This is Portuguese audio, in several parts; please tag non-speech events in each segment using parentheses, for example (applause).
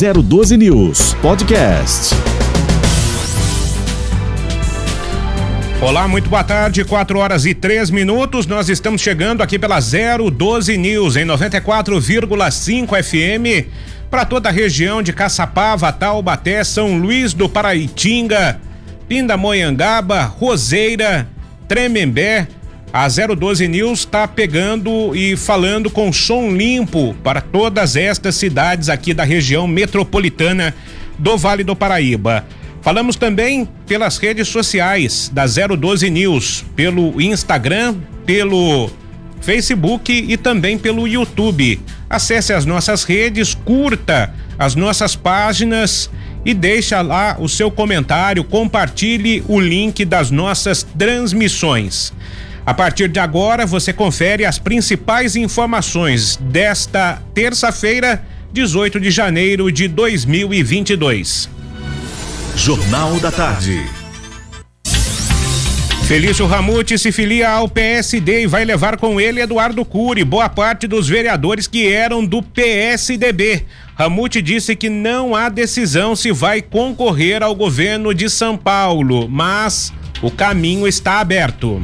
012 News Podcast. Olá, muito boa tarde, 4 horas e 3 minutos. Nós estamos chegando aqui pela 012 News em 94,5 FM para toda a região de Caçapava, Taubaté, São Luís do Paraitinga, Pindamonhangaba, Roseira, Tremembé. A 012 News está pegando e falando com som limpo para todas estas cidades aqui da região metropolitana do Vale do Paraíba. Falamos também pelas redes sociais da 012 News, pelo Instagram, pelo Facebook e também pelo YouTube. Acesse as nossas redes, curta as nossas páginas e deixa lá o seu comentário, compartilhe o link das nossas transmissões. A partir de agora, você confere as principais informações desta terça-feira, 18 de janeiro de 2022. Jornal da Tarde. Felício Ramute se filia ao PSD e vai levar com ele Eduardo Cury, boa parte dos vereadores que eram do PSDB. Ramute disse que não há decisão se vai concorrer ao governo de São Paulo, mas o caminho está aberto.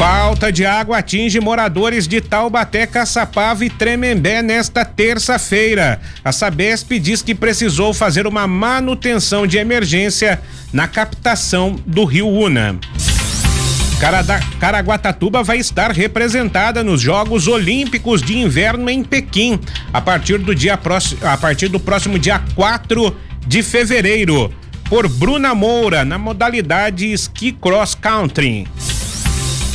Falta de água atinge moradores de Taubaté, Caçapava e Tremembé nesta terça-feira. A Sabesp diz que precisou fazer uma manutenção de emergência na captação do Rio Una. Caraguatatuba vai estar representada nos Jogos Olímpicos de Inverno em Pequim a partir do dia próximo, a partir do próximo dia 4 de fevereiro por Bruna Moura na modalidade ski cross country.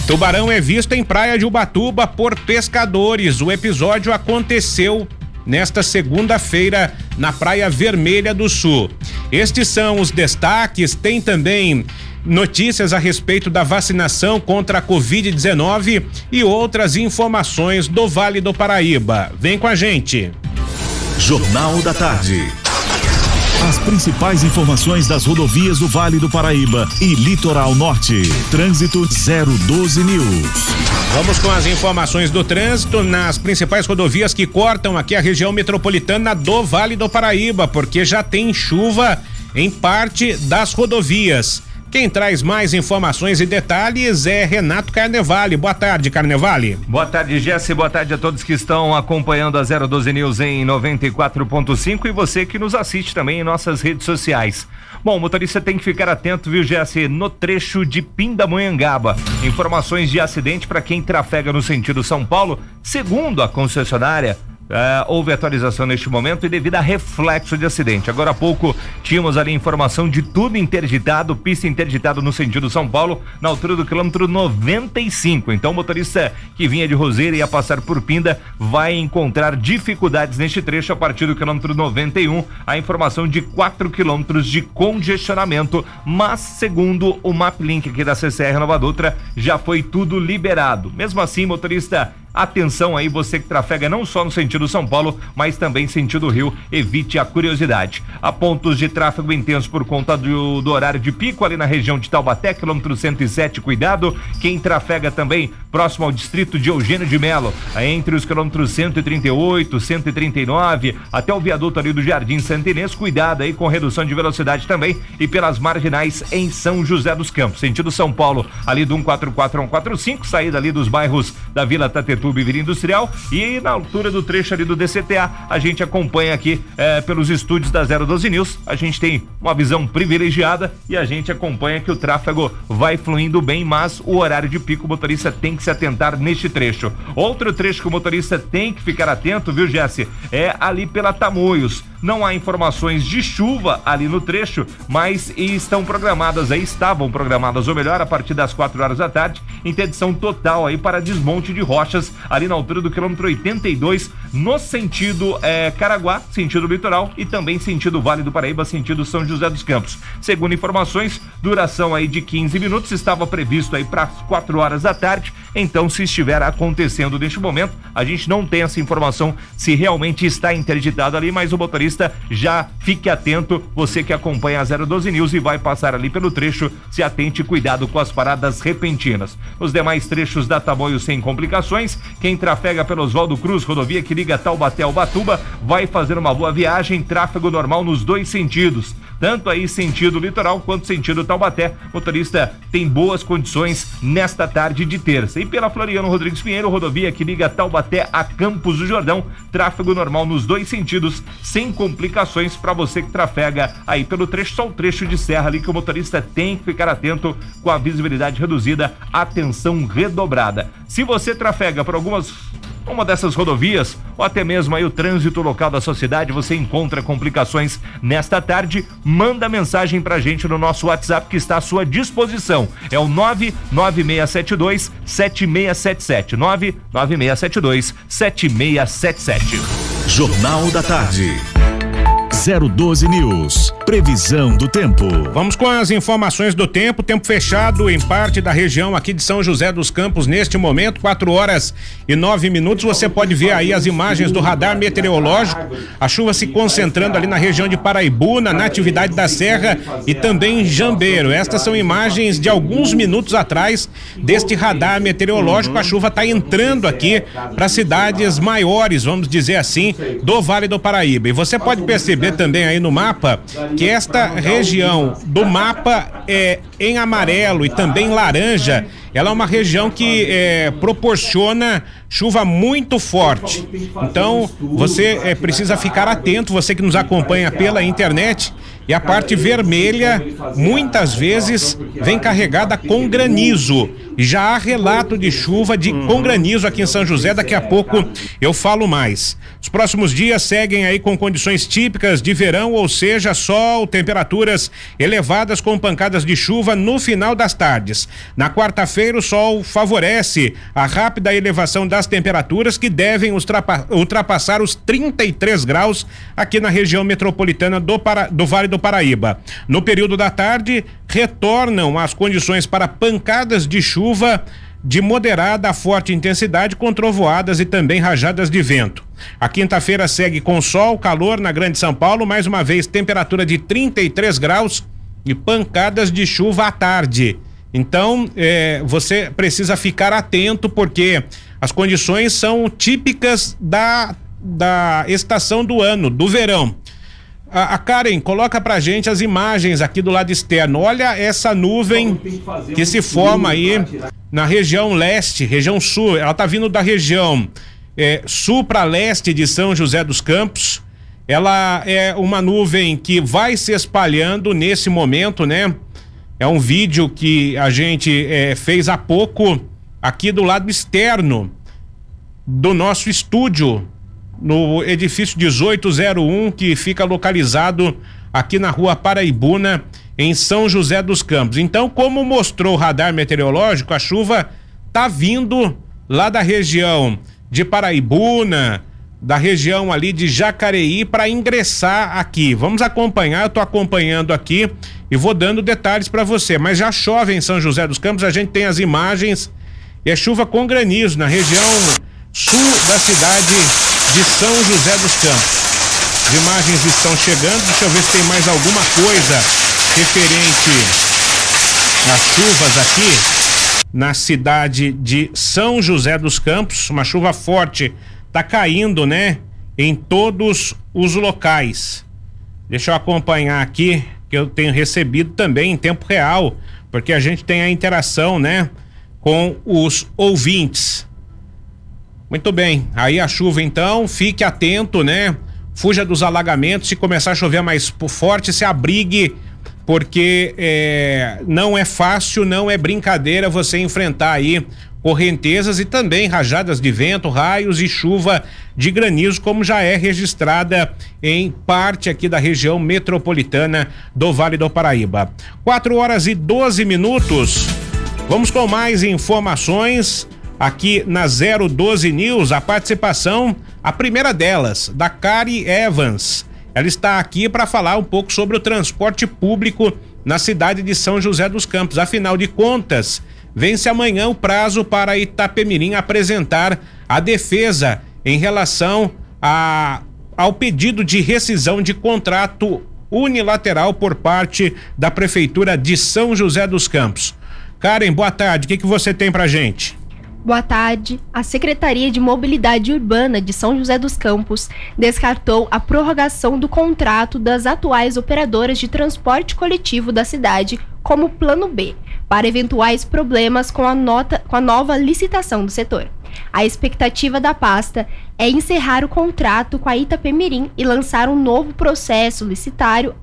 Tubarão é visto em praia de Ubatuba por pescadores. O episódio aconteceu nesta segunda-feira na Praia Vermelha do Sul. Estes são os destaques. Tem também notícias a respeito da vacinação contra a Covid-19 e outras informações do Vale do Paraíba. Vem com a gente. Jornal da Tarde. As principais informações das rodovias do Vale do Paraíba e Litoral Norte. Trânsito 012 News. Vamos com as informações do trânsito nas principais rodovias que cortam aqui a região metropolitana do Vale do Paraíba, porque já tem chuva em parte das rodovias. Quem traz mais informações e detalhes é Renato Carnevale. Boa tarde, Carnevale. Boa tarde, Jesse. Boa tarde a todos que estão acompanhando a 012 News em 94.5 e você que nos assiste também em nossas redes sociais. Bom, o motorista tem que ficar atento, viu, Jesse, no trecho de Pindamonhangaba. Informações de acidente para quem trafega no sentido São Paulo, segundo a concessionária. Uh, houve atualização neste momento e devido a reflexo de acidente. Agora há pouco tínhamos ali informação de tudo interditado, pista interditado no sentido São Paulo, na altura do quilômetro 95. Então o motorista que vinha de Roseira e ia passar por Pinda vai encontrar dificuldades neste trecho a partir do quilômetro 91. A informação de 4 quilômetros de congestionamento, mas segundo o MapLink aqui da CCR Nova Dutra, já foi tudo liberado. Mesmo assim, motorista Atenção aí, você que trafega não só no sentido São Paulo, mas também sentido Rio, evite a curiosidade. Há pontos de tráfego intenso por conta do, do horário de pico ali na região de Taubaté, quilômetro 107, cuidado. Quem trafega também próximo ao distrito de Eugênio de Melo, entre os quilômetros 138, 139, até o viaduto ali do Jardim Santinês, cuidado aí com redução de velocidade também e pelas marginais em São José dos Campos, sentido São Paulo, ali do 144 a 145, saída ali dos bairros da Vila Tatetu Clube Vila Industrial e na altura do trecho ali do DCTA, a gente acompanha aqui é, pelos estúdios da 012 News. A gente tem uma visão privilegiada e a gente acompanha que o tráfego vai fluindo bem, mas o horário de pico o motorista tem que se atentar neste trecho. Outro trecho que o motorista tem que ficar atento, viu, Jesse? É ali pela Tamoios. Não há informações de chuva ali no trecho, mas estão programadas aí, estavam programadas, ou melhor, a partir das 4 horas da tarde, interdição total aí para desmonte de rochas ali na altura do quilômetro 82, no sentido é, Caraguá, sentido litoral, e também sentido Vale do Paraíba, sentido São José dos Campos. Segundo informações, duração aí de 15 minutos, estava previsto aí para as 4 horas da tarde. Então, se estiver acontecendo neste momento, a gente não tem essa informação se realmente está interditado ali, mas o motorista já fique atento, você que acompanha a 012 News e vai passar ali pelo trecho, se atente cuidado com as paradas repentinas. Os demais trechos da Tamoio sem complicações, quem trafega pelo Oswaldo Cruz, rodovia que liga Taubaté ao Batuba vai fazer uma boa viagem, tráfego normal nos dois sentidos tanto aí sentido litoral quanto sentido Taubaté. Motorista tem boas condições nesta tarde de terça. E pela Floriano Rodrigues Pinheiro, rodovia que liga Taubaté a Campos do Jordão, tráfego normal nos dois sentidos, sem complicações para você que trafega aí pelo trecho, só o trecho de serra ali que o motorista tem que ficar atento com a visibilidade reduzida, atenção redobrada. Se você trafega por algumas uma dessas rodovias ou até mesmo aí o trânsito local da sociedade, você encontra complicações nesta tarde, manda mensagem pra gente no nosso WhatsApp que está à sua disposição. É o 99672 7677. 99672 7677. Jornal da Tarde. 012 News. Previsão do tempo. Vamos com as informações do tempo. Tempo fechado em parte da região aqui de São José dos Campos neste momento, 4 horas e 9 minutos. Você pode ver aí as imagens do radar meteorológico. A chuva se concentrando ali na região de Paraibuna, na atividade da Serra e também em Jambeiro. Estas são imagens de alguns minutos atrás deste radar meteorológico. A chuva está entrando aqui para cidades maiores, vamos dizer assim, do Vale do Paraíba. E você pode perceber também aí no mapa que esta região do mapa é em amarelo e também laranja, ela é uma região que é, proporciona chuva muito forte. Então, você é, precisa ficar atento, você que nos acompanha pela internet, e a parte vermelha muitas vezes vem carregada com granizo. Já há relato de chuva de com granizo aqui em São José, daqui a pouco eu falo mais. Os próximos dias seguem aí com condições típicas de verão, ou seja, sol, temperaturas elevadas com pancadas de chuva no final das tardes. Na quarta-feira, o sol favorece a rápida elevação das temperaturas que devem ultrapassar os 33 graus aqui na região metropolitana do, Para, do Vale do Paraíba. No período da tarde, retornam as condições para pancadas de chuva de moderada a forte intensidade com trovoadas e também rajadas de vento. A quinta-feira segue com sol, calor na Grande São Paulo, mais uma vez temperatura de 33 graus e pancadas de chuva à tarde. Então, é, você precisa ficar atento porque as condições são típicas da, da estação do ano, do verão. A, a, Karen, coloca pra gente as imagens aqui do lado externo. Olha essa nuvem que se forma aí na região leste, região sul. Ela tá vindo da região é, sul para leste de São José dos Campos. Ela é uma nuvem que vai se espalhando nesse momento, né? É um vídeo que a gente é, fez há pouco aqui do lado externo do nosso estúdio no edifício 1801, que fica localizado aqui na rua Paraibuna, em São José dos Campos. Então, como mostrou o radar meteorológico, a chuva tá vindo lá da região de Paraibuna, da região ali de Jacareí para ingressar aqui. Vamos acompanhar, eu tô acompanhando aqui e vou dando detalhes para você, mas já chove em São José dos Campos, a gente tem as imagens e é chuva com granizo na região sul da cidade de São José dos Campos. As imagens estão chegando, deixa eu ver se tem mais alguma coisa referente às chuvas aqui na cidade de São José dos Campos. Uma chuva forte tá caindo, né? Em todos os locais. Deixa eu acompanhar aqui, que eu tenho recebido também em tempo real, porque a gente tem a interação, né? Com os ouvintes. Muito bem. Aí a chuva então, fique atento, né? Fuja dos alagamentos. Se começar a chover mais forte, se abrigue, porque é, não é fácil, não é brincadeira você enfrentar aí correntezas e também rajadas de vento, raios e chuva de granizo, como já é registrada em parte aqui da região metropolitana do Vale do Paraíba. 4 horas e 12 minutos. Vamos com mais informações aqui na 012 News a participação, a primeira delas, da Kari Evans. Ela está aqui para falar um pouco sobre o transporte público na cidade de São José dos Campos. Afinal de contas, vence amanhã o prazo para Itapemirim apresentar a defesa em relação a, ao pedido de rescisão de contrato unilateral por parte da Prefeitura de São José dos Campos. Karen, boa tarde. O que, que você tem para gente? Boa tarde. A Secretaria de Mobilidade Urbana de São José dos Campos descartou a prorrogação do contrato das atuais operadoras de transporte coletivo da cidade como plano B, para eventuais problemas com a, nota, com a nova licitação do setor. A expectativa da pasta é encerrar o contrato com a Itapemirim e lançar um novo processo licitário,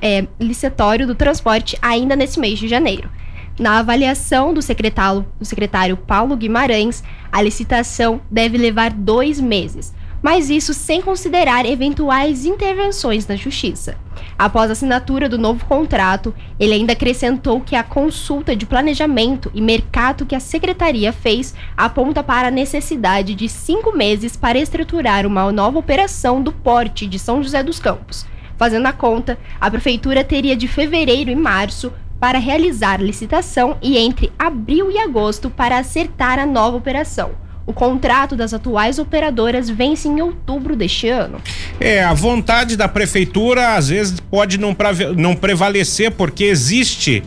é, licitatório do transporte ainda nesse mês de janeiro. Na avaliação do secretário, do secretário Paulo Guimarães, a licitação deve levar dois meses, mas isso sem considerar eventuais intervenções na Justiça. Após a assinatura do novo contrato, ele ainda acrescentou que a consulta de planejamento e mercado que a secretaria fez aponta para a necessidade de cinco meses para estruturar uma nova operação do porte de São José dos Campos. Fazendo a conta, a prefeitura teria de fevereiro e março para realizar licitação e entre abril e agosto para acertar a nova operação. O contrato das atuais operadoras vence em outubro deste ano. É, a vontade da prefeitura às vezes pode não, não prevalecer, porque existe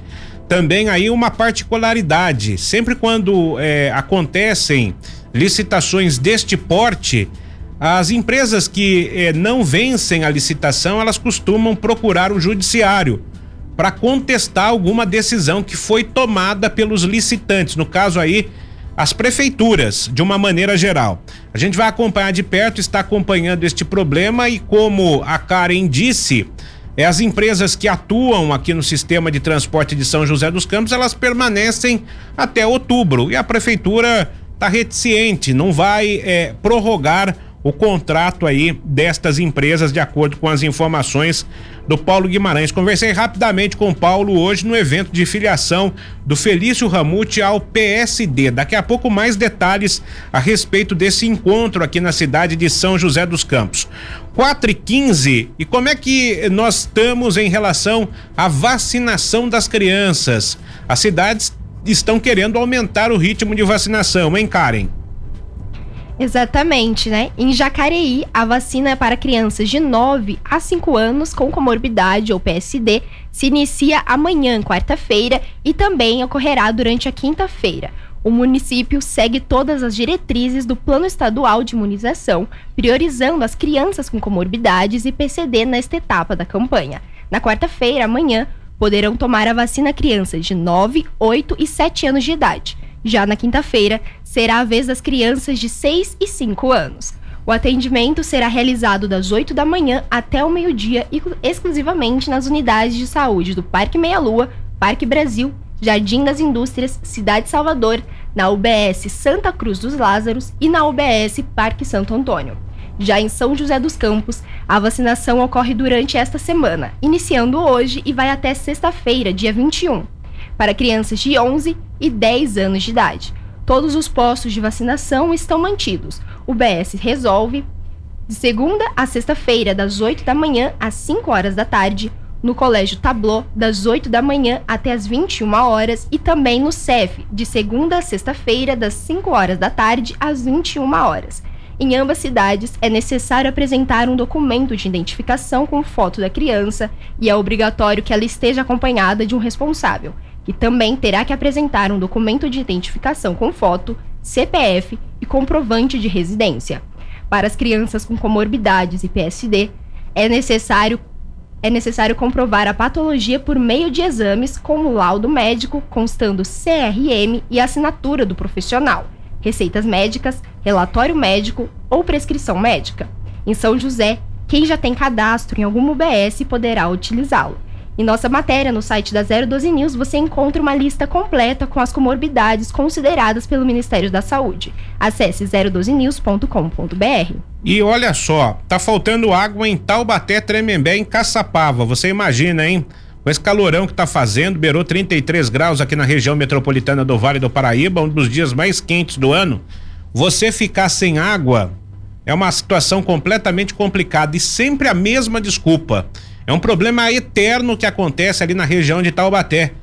também aí uma particularidade. Sempre quando é, acontecem licitações deste porte, as empresas que é, não vencem a licitação, elas costumam procurar o judiciário para contestar alguma decisão que foi tomada pelos licitantes, no caso aí as prefeituras, de uma maneira geral. A gente vai acompanhar de perto, está acompanhando este problema e como a Karen disse, é, as empresas que atuam aqui no sistema de transporte de São José dos Campos, elas permanecem até outubro e a prefeitura está reticente, não vai é, prorrogar o contrato aí destas empresas, de acordo com as informações do Paulo Guimarães. Conversei rapidamente com o Paulo hoje no evento de filiação do Felício Ramute ao PSD. Daqui a pouco mais detalhes a respeito desse encontro aqui na cidade de São José dos Campos. 4 e 15 e como é que nós estamos em relação à vacinação das crianças? As cidades estão querendo aumentar o ritmo de vacinação, hein, Karen? Exatamente, né? Em Jacareí, a vacina é para crianças de 9 a 5 anos com comorbidade ou PSD se inicia amanhã, quarta-feira, e também ocorrerá durante a quinta-feira. O município segue todas as diretrizes do Plano Estadual de Imunização, priorizando as crianças com comorbidades e PCD nesta etapa da campanha. Na quarta-feira, amanhã, poderão tomar a vacina crianças de 9, 8 e 7 anos de idade. Já na quinta-feira, será a vez das crianças de 6 e 5 anos. O atendimento será realizado das 8 da manhã até o meio-dia, exclusivamente nas unidades de saúde do Parque Meia Lua, Parque Brasil, Jardim das Indústrias, Cidade Salvador, na UBS Santa Cruz dos Lázaros e na UBS Parque Santo Antônio. Já em São José dos Campos, a vacinação ocorre durante esta semana, iniciando hoje e vai até sexta-feira, dia 21 para crianças de 11 e 10 anos de idade. Todos os postos de vacinação estão mantidos. O BS resolve de segunda a sexta-feira, das 8 da manhã às 5 horas da tarde, no Colégio Tablô, das 8 da manhã até as 21 horas, e também no CEF, de segunda a sexta-feira, das 5 horas da tarde às 21 horas. Em ambas cidades, é necessário apresentar um documento de identificação com foto da criança e é obrigatório que ela esteja acompanhada de um responsável que também terá que apresentar um documento de identificação com foto, CPF e comprovante de residência. Para as crianças com comorbidades e PSD, é necessário é necessário comprovar a patologia por meio de exames com o laudo médico constando CRM e assinatura do profissional, receitas médicas, relatório médico ou prescrição médica. Em São José, quem já tem cadastro em algum UBS poderá utilizá-lo. Em nossa matéria no site da 012 News, você encontra uma lista completa com as comorbidades consideradas pelo Ministério da Saúde. Acesse 012news.com.br. E olha só, tá faltando água em Taubaté, Tremembé, em Caçapava. Você imagina, hein? Com esse calorão que tá fazendo, beirou 33 graus aqui na região metropolitana do Vale do Paraíba, um dos dias mais quentes do ano. Você ficar sem água é uma situação completamente complicada e sempre a mesma desculpa. É um problema eterno que acontece ali na região de Taubaté.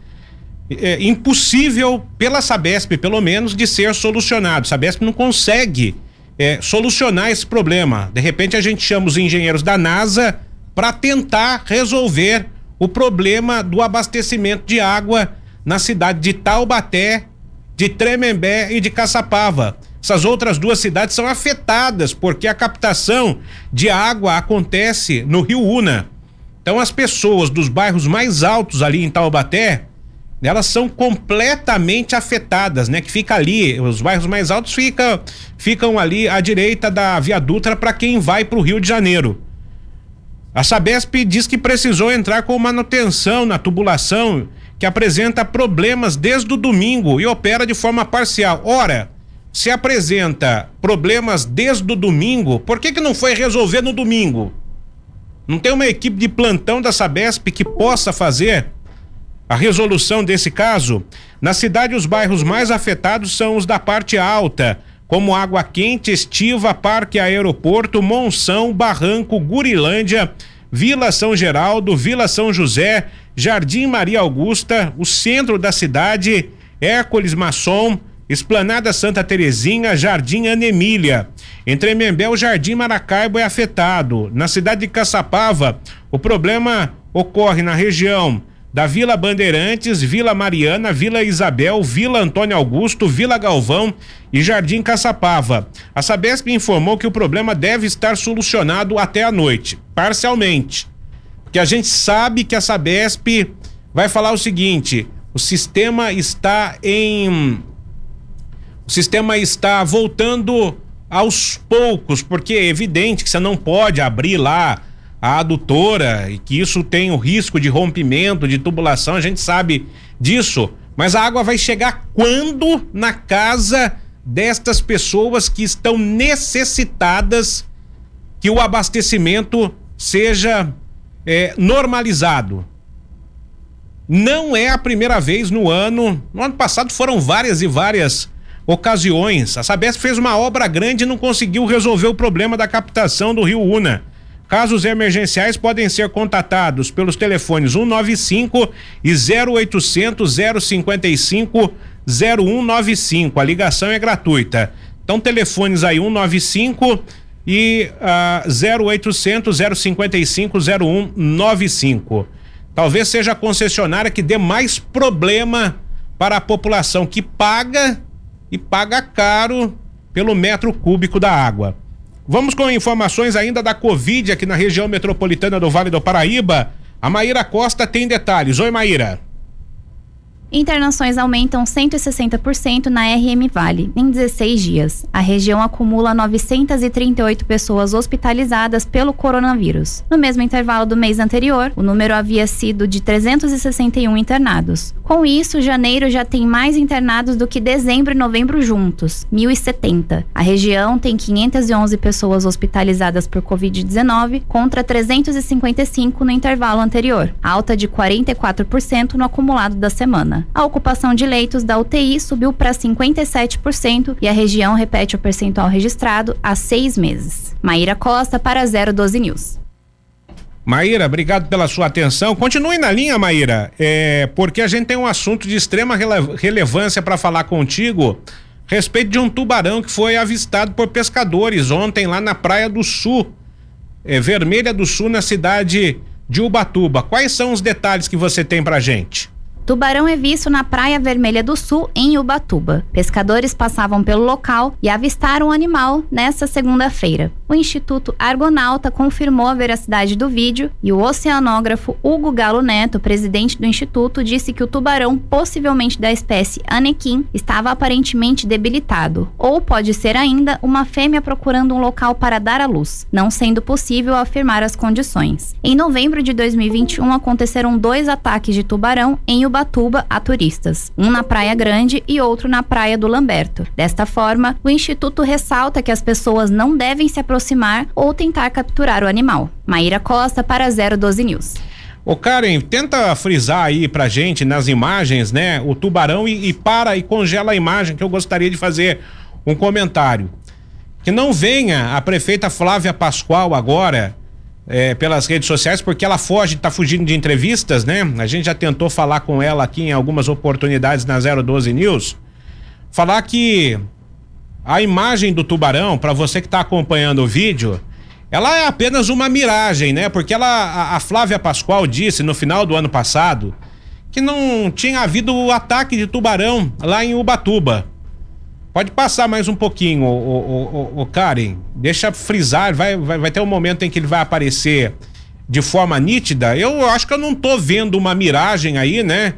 É impossível pela Sabesp, pelo menos, de ser solucionado. Sabesp não consegue é, solucionar esse problema. De repente a gente chama os engenheiros da NASA para tentar resolver o problema do abastecimento de água na cidade de Taubaté de Tremembé e de Caçapava. Essas outras duas cidades são afetadas porque a captação de água acontece no Rio Una. Então as pessoas dos bairros mais altos ali em Taubaté, elas são completamente afetadas, né? Que fica ali, os bairros mais altos ficam ficam ali à direita da Via Dutra para quem vai para o Rio de Janeiro. A Sabesp diz que precisou entrar com manutenção na tubulação que apresenta problemas desde o domingo e opera de forma parcial. Ora, se apresenta problemas desde o domingo, por que, que não foi resolver no domingo? Não tem uma equipe de plantão da Sabesp que possa fazer a resolução desse caso? Na cidade, os bairros mais afetados são os da parte alta, como Água Quente, Estiva, Parque Aeroporto, Monção, Barranco, Gurilândia, Vila São Geraldo, Vila São José, Jardim Maria Augusta, o centro da cidade, Hércules Masson, Esplanada Santa Terezinha, Jardim Anemília. Entre Membé, o Jardim Maracaibo é afetado. Na cidade de Caçapava, o problema ocorre na região da Vila Bandeirantes, Vila Mariana, Vila Isabel, Vila Antônio Augusto, Vila Galvão e Jardim Caçapava. A Sabesp informou que o problema deve estar solucionado até a noite, parcialmente. Porque a gente sabe que a Sabesp vai falar o seguinte: o sistema está em o sistema está voltando aos poucos, porque é evidente que você não pode abrir lá a adutora e que isso tem o risco de rompimento, de tubulação, a gente sabe disso. Mas a água vai chegar quando na casa destas pessoas que estão necessitadas que o abastecimento seja é, normalizado. Não é a primeira vez no ano. No ano passado foram várias e várias ocasiões. A Sabesp fez uma obra grande e não conseguiu resolver o problema da captação do Rio Una. Casos emergenciais podem ser contatados pelos telefones 195 e 0800 055 0195. A ligação é gratuita. Então, telefones aí 195 e uh, 0800 055 0195. Talvez seja a concessionária que dê mais problema para a população que paga e paga caro pelo metro cúbico da água. Vamos com informações ainda da Covid aqui na região metropolitana do Vale do Paraíba. A Maíra Costa tem detalhes. Oi, Maíra. Internações aumentam 160% na RM Vale em 16 dias. A região acumula 938 pessoas hospitalizadas pelo coronavírus. No mesmo intervalo do mês anterior, o número havia sido de 361 internados. Com isso, janeiro já tem mais internados do que dezembro e novembro juntos, 1.070. A região tem 511 pessoas hospitalizadas por Covid-19 contra 355 no intervalo anterior, alta de 44% no acumulado da semana. A ocupação de leitos da UTI subiu para 57% e a região repete o percentual registrado há seis meses. Maíra Costa para 012 News. Maíra, obrigado pela sua atenção. Continue na linha, Maíra, é, porque a gente tem um assunto de extrema rele relevância para falar contigo. Respeito de um tubarão que foi avistado por pescadores ontem lá na Praia do Sul, é, Vermelha do Sul, na cidade de Ubatuba. Quais são os detalhes que você tem pra gente? Tubarão é visto na Praia Vermelha do Sul, em Ubatuba. Pescadores passavam pelo local e avistaram o animal nesta segunda-feira. O Instituto Argonauta confirmou a veracidade do vídeo e o oceanógrafo Hugo Galo Neto, presidente do instituto, disse que o tubarão, possivelmente da espécie Anequim, estava aparentemente debilitado, ou pode ser ainda uma fêmea procurando um local para dar à luz, não sendo possível afirmar as condições. Em novembro de 2021 aconteceram dois ataques de tubarão em Ubatuba a turistas, um na Praia Grande e outro na Praia do Lamberto. Desta forma, o Instituto ressalta que as pessoas não devem se aproximar ou tentar capturar o animal. Maíra Costa para 012 News. Ô Karen, tenta frisar aí pra gente nas imagens, né, o tubarão e, e para e congela a imagem que eu gostaria de fazer um comentário. Que não venha a prefeita Flávia Pascoal agora é, pelas redes sociais, porque ela foge, tá fugindo de entrevistas, né? A gente já tentou falar com ela aqui em algumas oportunidades na 012 News. Falar que a imagem do tubarão, para você que está acompanhando o vídeo, ela é apenas uma miragem, né? Porque ela, a, Flávia Pascoal disse no final do ano passado que não tinha havido o ataque de tubarão lá em Ubatuba. Pode passar mais um pouquinho, o, o, o Karen. Deixa frisar, vai, vai, vai ter um momento em que ele vai aparecer de forma nítida. Eu acho que eu não tô vendo uma miragem aí, né?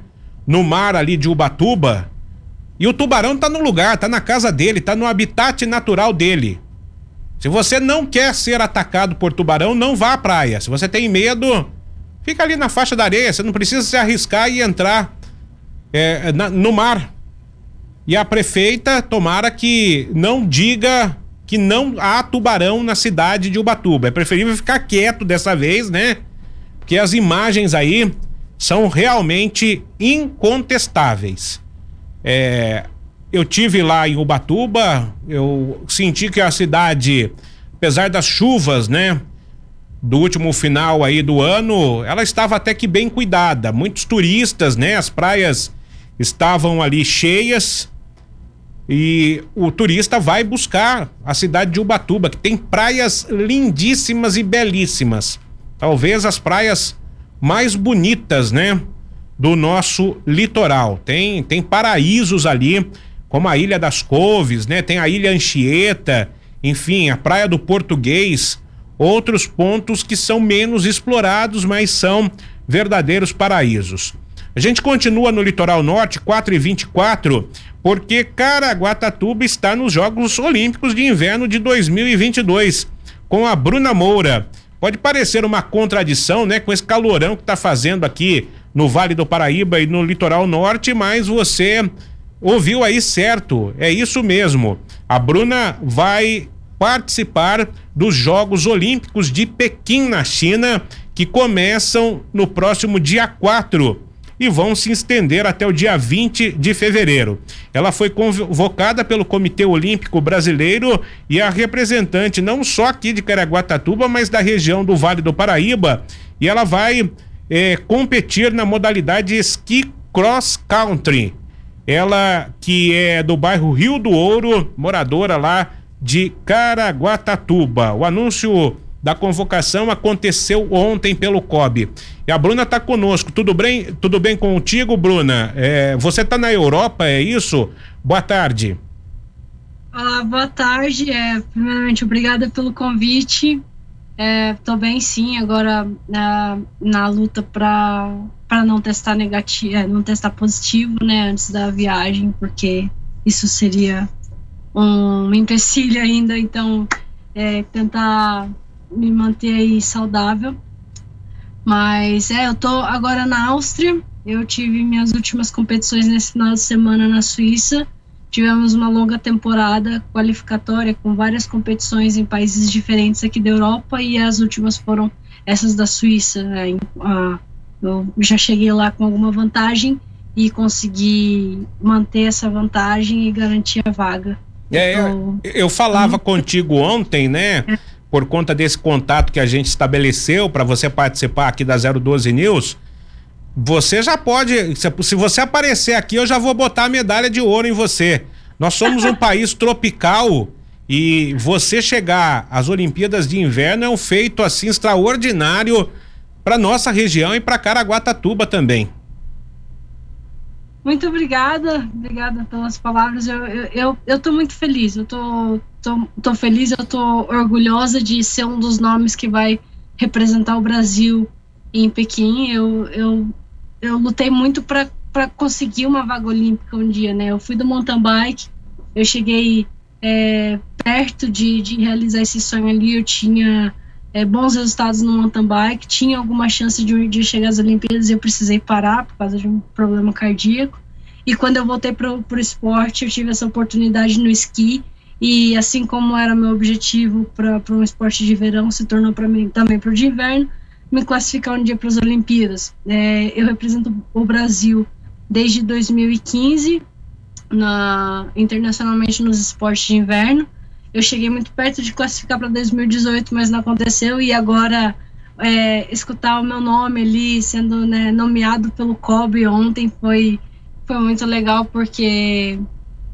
No mar ali de Ubatuba. E o tubarão tá no lugar, tá na casa dele, tá no habitat natural dele. Se você não quer ser atacado por tubarão, não vá à praia. Se você tem medo, fica ali na faixa da areia. Você não precisa se arriscar e entrar é, na, no mar. E a prefeita, tomara que não diga que não há tubarão na cidade de Ubatuba. É preferível ficar quieto dessa vez, né? Porque as imagens aí são realmente incontestáveis. É, eu tive lá em Ubatuba, eu senti que a cidade, apesar das chuvas, né, do último final aí do ano, ela estava até que bem cuidada. Muitos turistas, né, as praias estavam ali cheias e o turista vai buscar a cidade de Ubatuba, que tem praias lindíssimas e belíssimas. Talvez as praias mais bonitas, né, do nosso litoral. Tem tem paraísos ali como a Ilha das Couves, né? Tem a Ilha Anchieta, enfim, a Praia do Português, outros pontos que são menos explorados, mas são verdadeiros paraísos. A gente continua no litoral norte, 4 e 24, porque Caraguatatuba está nos Jogos Olímpicos de Inverno de 2022, com a Bruna Moura. Pode parecer uma contradição, né, com esse calorão que está fazendo aqui no Vale do Paraíba e no litoral norte, mas você ouviu aí certo, é isso mesmo. A Bruna vai participar dos Jogos Olímpicos de Pequim, na China, que começam no próximo dia 4 e vão se estender até o dia 20 de fevereiro. Ela foi convocada pelo Comitê Olímpico Brasileiro e a representante não só aqui de Caraguatatuba, mas da região do Vale do Paraíba, e ela vai eh, competir na modalidade esqui cross country ela que é do bairro Rio do Ouro, moradora lá de Caraguatatuba. O anúncio da convocação aconteceu ontem pelo COB. E a Bruna está conosco. Tudo bem? Tudo bem contigo, Bruna? É, você está na Europa, é isso? Boa tarde. Olá, boa tarde. É, primeiramente, obrigada pelo convite. Estou é, bem, sim. Agora na, na luta para para não testar negativo, é, não testar positivo, né, antes da viagem, porque isso seria um empecilho ainda, então é, tentar me manter aí saudável. Mas é, eu tô agora na Áustria, eu tive minhas últimas competições nesse final de semana na Suíça. Tivemos uma longa temporada qualificatória com várias competições em países diferentes aqui da Europa e as últimas foram essas da Suíça, né, eu já cheguei lá com alguma vantagem e consegui manter essa vantagem e garantir a vaga. É, eu, eu falava contigo ontem, né? É. Por conta desse contato que a gente estabeleceu para você participar aqui da 012 News. Você já pode, se, você aparecer aqui, eu já vou botar a medalha de ouro em você. Nós somos um (laughs) país tropical e você chegar às Olimpíadas de Inverno é um feito assim extraordinário para nossa região e para Caraguatatuba também. Muito obrigada, obrigada pelas palavras. Eu, eu, eu, eu tô muito feliz, eu tô, tô, tô feliz, eu tô orgulhosa de ser um dos nomes que vai representar o Brasil em Pequim. Eu, eu, eu lutei muito para conseguir uma vaga olímpica um dia, né? Eu fui do mountain bike, eu cheguei é, perto de, de realizar esse sonho ali, eu tinha é, bons resultados no mountain bike, tinha alguma chance de um dia chegar às Olimpíadas e eu precisei parar por causa de um problema cardíaco. E quando eu voltei para o esporte, eu tive essa oportunidade no esqui. E assim como era meu objetivo para um esporte de verão, se tornou para mim também para o de inverno, me classificar um dia para as Olimpíadas. É, eu represento o Brasil desde 2015 na, internacionalmente nos esportes de inverno. Eu cheguei muito perto de classificar para 2018, mas não aconteceu. E agora é, escutar o meu nome ali sendo né, nomeado pelo COB ontem foi, foi muito legal, porque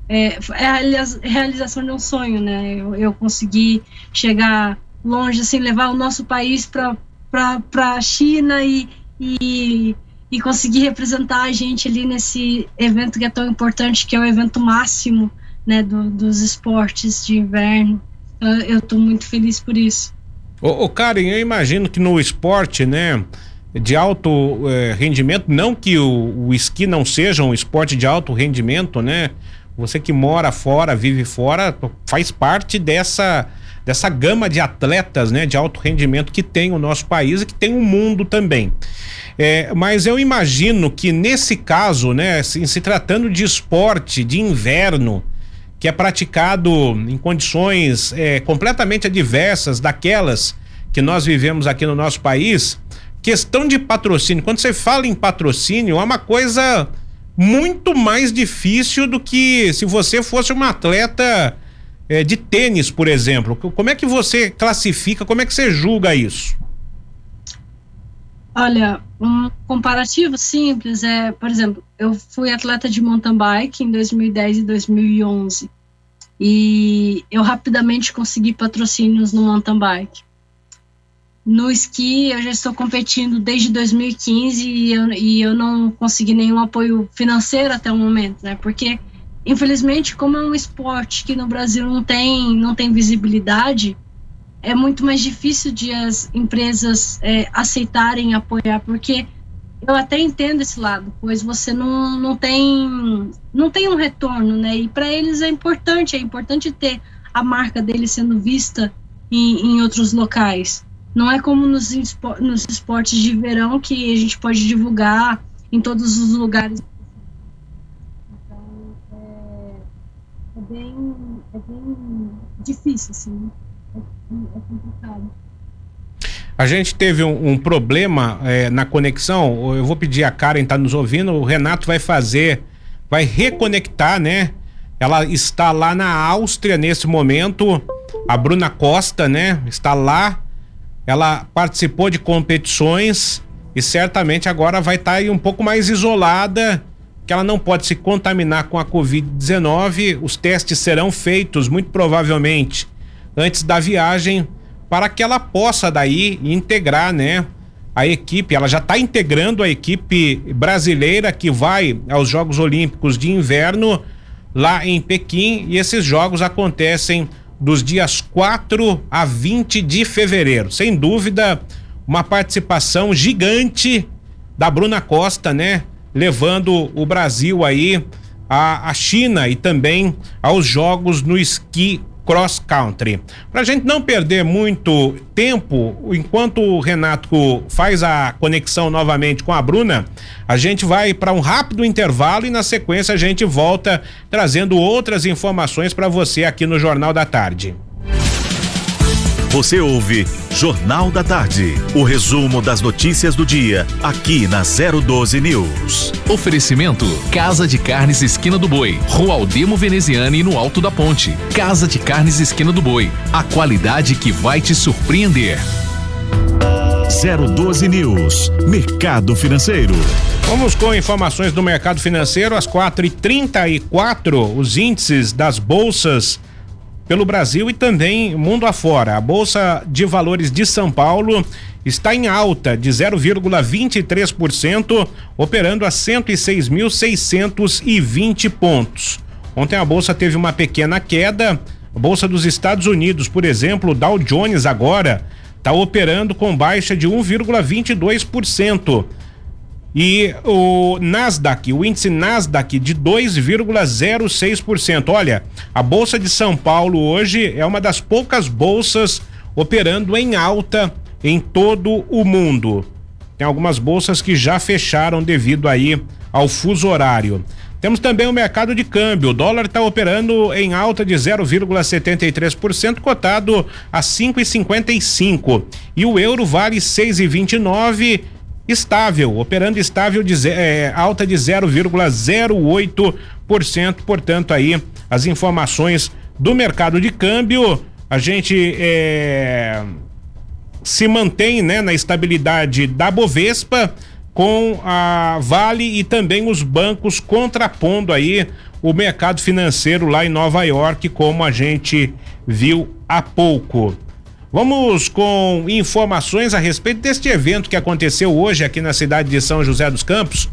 é, é a realização de um sonho, né? Eu, eu consegui chegar longe, assim, levar o nosso país para a China e, e, e conseguir representar a gente ali nesse evento que é tão importante, que é o evento máximo né, do, dos esportes de inverno. Eu estou muito feliz por isso. Ô, ô Karen, eu imagino que no esporte, né, de alto eh, rendimento, não que o, o esqui não seja um esporte de alto rendimento, né? Você que mora fora, vive fora, faz parte dessa dessa gama de atletas, né, de alto rendimento que tem o nosso país e que tem o mundo também. É, mas eu imagino que nesse caso, né, se, se tratando de esporte de inverno, que é praticado em condições é, completamente adversas daquelas que nós vivemos aqui no nosso país, questão de patrocínio. Quando você fala em patrocínio, é uma coisa muito mais difícil do que se você fosse um atleta é, de tênis, por exemplo. Como é que você classifica, como é que você julga isso? Olha, um comparativo simples é, por exemplo, eu fui atleta de mountain bike em 2010 e 2011 e eu rapidamente consegui patrocínios no mountain bike. No esqui, eu já estou competindo desde 2015 e eu, e eu não consegui nenhum apoio financeiro até o momento, né? Porque, infelizmente, como é um esporte que no Brasil não tem, não tem visibilidade, é muito mais difícil de as empresas é, aceitarem apoiar, porque eu até entendo esse lado, pois você não, não tem não tem um retorno, né? E para eles é importante, é importante ter a marca dele sendo vista em, em outros locais. Não é como nos, nos esportes de verão que a gente pode divulgar em todos os lugares. Então é, é bem, é bem difícil, assim. É, é complicado. A gente teve um, um problema é, na conexão. Eu vou pedir a Karen tá nos ouvindo. O Renato vai fazer, vai reconectar, né? Ela está lá na Áustria nesse momento. A Bruna Costa, né? Está lá. Ela participou de competições e certamente agora vai estar tá um pouco mais isolada, que ela não pode se contaminar com a Covid-19. Os testes serão feitos muito provavelmente antes da viagem para que ela possa daí integrar, né? A equipe, ela já está integrando a equipe brasileira que vai aos Jogos Olímpicos de Inverno lá em Pequim e esses jogos acontecem dos dias 4 a 20 de fevereiro. Sem dúvida, uma participação gigante da Bruna Costa, né? Levando o Brasil aí à, à China e também aos Jogos no esqui cross country. Para a gente não perder muito tempo, enquanto o Renato faz a conexão novamente com a Bruna, a gente vai para um rápido intervalo e na sequência a gente volta trazendo outras informações para você aqui no Jornal da Tarde. Você ouve Jornal da Tarde, o resumo das notícias do dia, aqui na 012 News. Oferecimento: Casa de Carnes Esquina do Boi, Rua Aldemo Veneziane no Alto da Ponte. Casa de Carnes Esquina do Boi, a qualidade que vai te surpreender. 012 News, Mercado Financeiro. Vamos com informações do mercado financeiro às 4h34. Os índices das bolsas pelo Brasil e também mundo afora. A Bolsa de Valores de São Paulo está em alta de 0,23%, operando a 106.620 pontos. Ontem a bolsa teve uma pequena queda. A bolsa dos Estados Unidos, por exemplo, o Dow Jones agora está operando com baixa de 1,22%. E o Nasdaq, o índice Nasdaq de 2,06%. Olha, a Bolsa de São Paulo hoje é uma das poucas bolsas operando em alta em todo o mundo. Tem algumas bolsas que já fecharam devido aí ao fuso horário. Temos também o mercado de câmbio. O dólar está operando em alta de 0,73%, cotado a 5,55. E o euro vale 6,29 estável, operando estável de é, alta de 0,08%. Portanto, aí as informações do mercado de câmbio, a gente é, se mantém né, na estabilidade da Bovespa com a Vale e também os bancos contrapondo aí o mercado financeiro lá em Nova York, como a gente viu há pouco. Vamos com informações a respeito deste evento que aconteceu hoje aqui na cidade de São José dos Campos.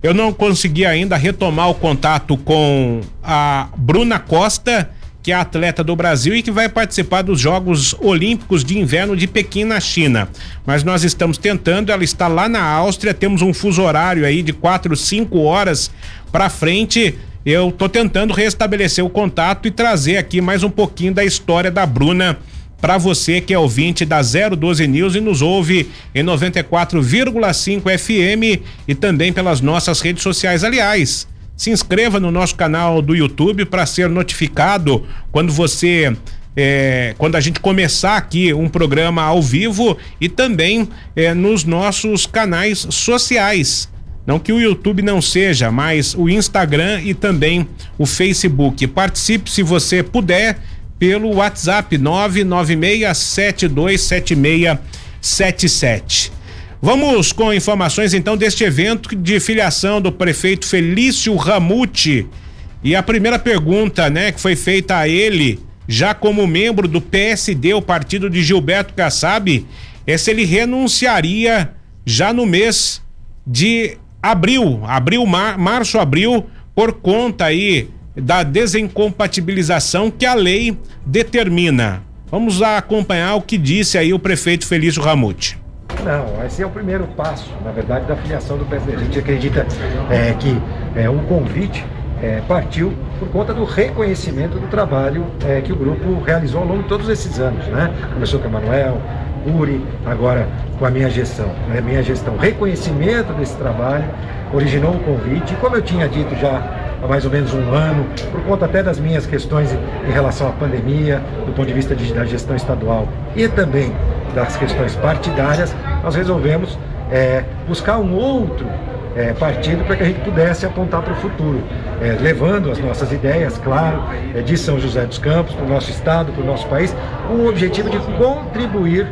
Eu não consegui ainda retomar o contato com a Bruna Costa, que é atleta do Brasil e que vai participar dos Jogos Olímpicos de Inverno de Pequim, na China. Mas nós estamos tentando, ela está lá na Áustria, temos um fuso horário aí de quatro, cinco horas para frente. Eu tô tentando restabelecer o contato e trazer aqui mais um pouquinho da história da Bruna para você que é ouvinte da 012 News e nos ouve em 94,5 FM e também pelas nossas redes sociais. Aliás, se inscreva no nosso canal do YouTube para ser notificado quando você é, quando a gente começar aqui um programa ao vivo e também é, nos nossos canais sociais. Não que o YouTube não seja, mas o Instagram e também o Facebook. Participe se você puder pelo WhatsApp 996727677. Vamos com informações então deste evento de filiação do prefeito Felício Ramute. E a primeira pergunta, né, que foi feita a ele, já como membro do PSD, o partido de Gilberto Kassab, é se ele renunciaria já no mês de abril, abril, mar, março, abril, por conta aí da desincompatibilização que a lei determina. Vamos acompanhar o que disse aí o prefeito Felício Ramute. Não, esse é o primeiro passo, na verdade, da filiação do PSD. A gente acredita é, que é, um convite é, partiu por conta do reconhecimento do trabalho é, que o grupo realizou ao longo de todos esses anos. Né? Começou com o Emanuel, Uri, agora com a minha gestão. Né? Minha gestão, reconhecimento desse trabalho, originou o convite. E como eu tinha dito já há mais ou menos um ano, por conta até das minhas questões em relação à pandemia, do ponto de vista de, da gestão estadual e também das questões partidárias, nós resolvemos é, buscar um outro é, partido para que a gente pudesse apontar para o futuro, é, levando as nossas ideias, claro, é, de São José dos Campos, para o nosso estado, para o nosso país, com o objetivo de contribuir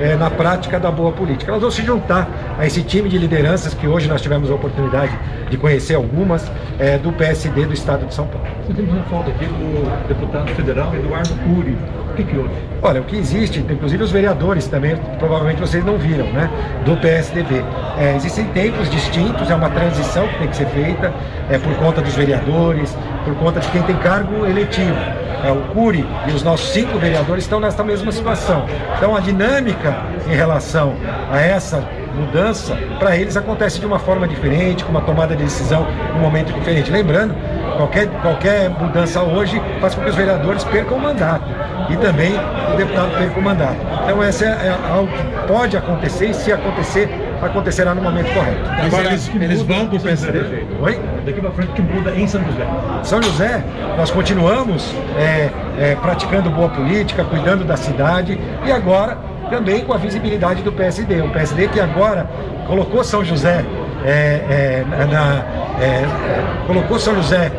é, na prática da boa política. Nós vamos se juntar a esse time de lideranças que hoje nós tivemos a oportunidade de conhecer algumas é, do PSD do estado de São Paulo. Você temos uma foto aqui do deputado federal Eduardo Cury. O que, que houve? Olha, o que existe, inclusive os vereadores também, provavelmente vocês não viram, né? Do PSDB. É, existem tempos distintos, é uma transição que tem que ser feita é, por conta dos vereadores, por conta de quem tem cargo eletivo. É, o Cury e os nossos cinco vereadores estão nessa mesma situação. Então a dinâmica em relação a essa mudança, para eles acontece de uma forma diferente, com uma tomada de decisão num momento diferente. Lembrando, qualquer, qualquer mudança hoje faz com que os vereadores percam o mandato e também o deputado perca o mandato. Então, essa é, é algo que pode acontecer e, se acontecer, acontecerá no momento correto. Agora, eles, eles vão para o PSD? Oi? Daqui para frente, que muda em São José? São José, nós continuamos é, é, praticando boa política, cuidando da cidade e agora também com a visibilidade do PSD. O PSD que agora colocou São José é, é, na, é, é, colocou São José,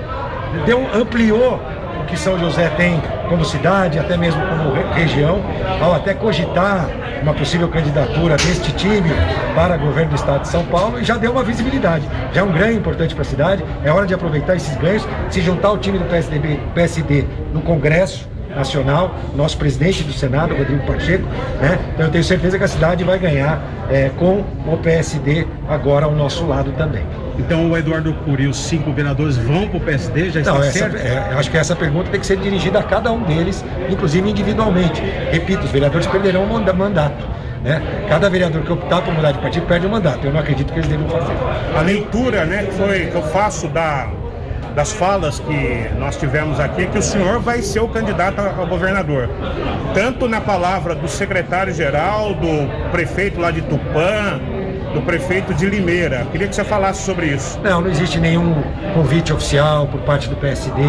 deu, ampliou o que São José tem como cidade, até mesmo como região, ao até cogitar uma possível candidatura deste time para governo do estado de São Paulo e já deu uma visibilidade. Já é um ganho importante para a cidade, é hora de aproveitar esses ganhos, se juntar ao time do PSDB, PSD no Congresso, Nacional, nosso presidente do Senado, Rodrigo Pacheco, né? Então eu tenho certeza que a cidade vai ganhar é, com o PSD agora ao nosso lado também. Então o Eduardo Curi e os cinco vereadores vão para o PSD? Já está Não, essa, certo? É, acho que essa pergunta tem que ser dirigida a cada um deles, inclusive individualmente. Repito, os vereadores perderão o mandato. Né? Cada vereador que optar por mudar de partido perde o mandato. Eu não acredito que eles devam fazer. A leitura né, que, foi, que eu faço da, das falas que nós tivemos aqui, que o senhor vai ser o candidato a governador. Tanto na palavra do secretário-geral, do prefeito lá de Tupã, do prefeito de Limeira. Queria que você falasse sobre isso. Não, não existe nenhum convite oficial por parte do PSD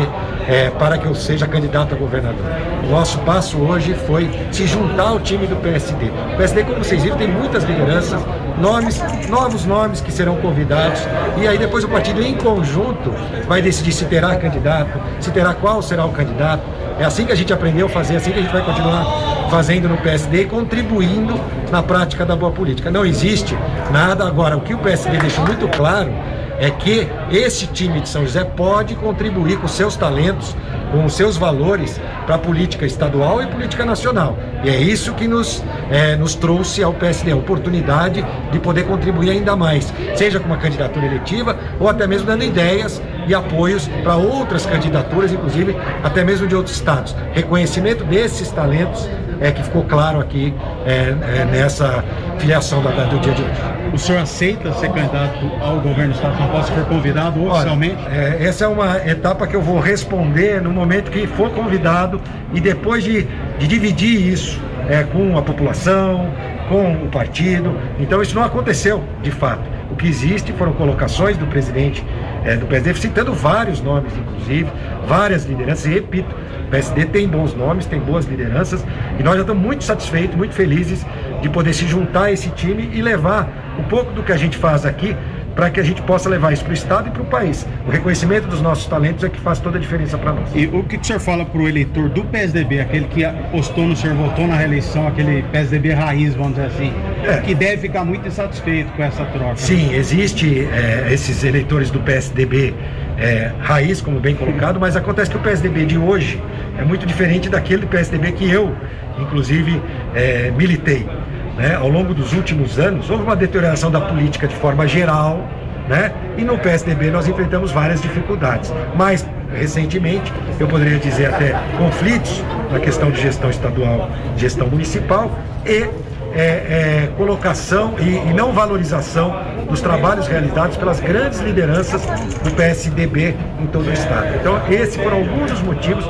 é, para que eu seja candidato a governador. O nosso passo hoje foi se juntar ao time do PSD. O PSD, como vocês viram, tem muitas lideranças, nomes, novos nomes que serão convidados, e aí depois o partido em conjunto vai decidir se terá candidato, se terá qual será o candidato. É assim que a gente aprendeu a fazer, é assim que a gente vai continuar fazendo no PSD e contribuindo na prática da boa política. Não existe nada agora. O que o PSD deixou muito claro é que esse time de São José pode contribuir com seus talentos, com os seus valores para a política estadual e política nacional. E é isso que nos, é, nos trouxe ao PSD, a oportunidade de poder contribuir ainda mais, seja com uma candidatura eletiva ou até mesmo dando ideias e apoios para outras candidaturas, inclusive até mesmo de outros estados. Reconhecimento desses talentos é que ficou claro aqui é, é, nessa filiação da, do dia de hoje. O senhor aceita ser candidato ao governo do estado de São Paulo se for convidado oficialmente? Olha, é, essa é uma etapa que eu vou responder no momento que for convidado e depois de, de dividir isso é, com a população, com o partido. Então isso não aconteceu de fato. O que existe foram colocações do presidente é, do PSD, citando vários nomes, inclusive, várias lideranças, e repito, o PSD tem bons nomes, tem boas lideranças, e nós já estamos muito satisfeitos, muito felizes de poder se juntar a esse time e levar um pouco do que a gente faz aqui para que a gente possa levar isso para o Estado e para o país. O reconhecimento dos nossos talentos é que faz toda a diferença para nós. E o que, o senhor fala para o eleitor do PSDB, aquele que apostou no senhor, votou na reeleição, aquele PSDB raiz, vamos dizer assim, é. que deve ficar muito insatisfeito com essa troca? Sim, né? existe é, esses eleitores do PSDB é, raiz, como bem colocado, mas acontece que o PSDB de hoje é muito diferente daquele do PSDB que eu, inclusive, é, militei né, ao longo dos últimos anos, houve uma deterioração da política de forma geral, né? E no PSDB nós enfrentamos várias dificuldades. Mas, recentemente, eu poderia dizer até conflitos na questão de gestão estadual, gestão municipal e é, é, colocação e, e, não valorização dos trabalhos realizados pelas grandes lideranças do PSDB em todo o estado. Então, esses foram alguns dos motivos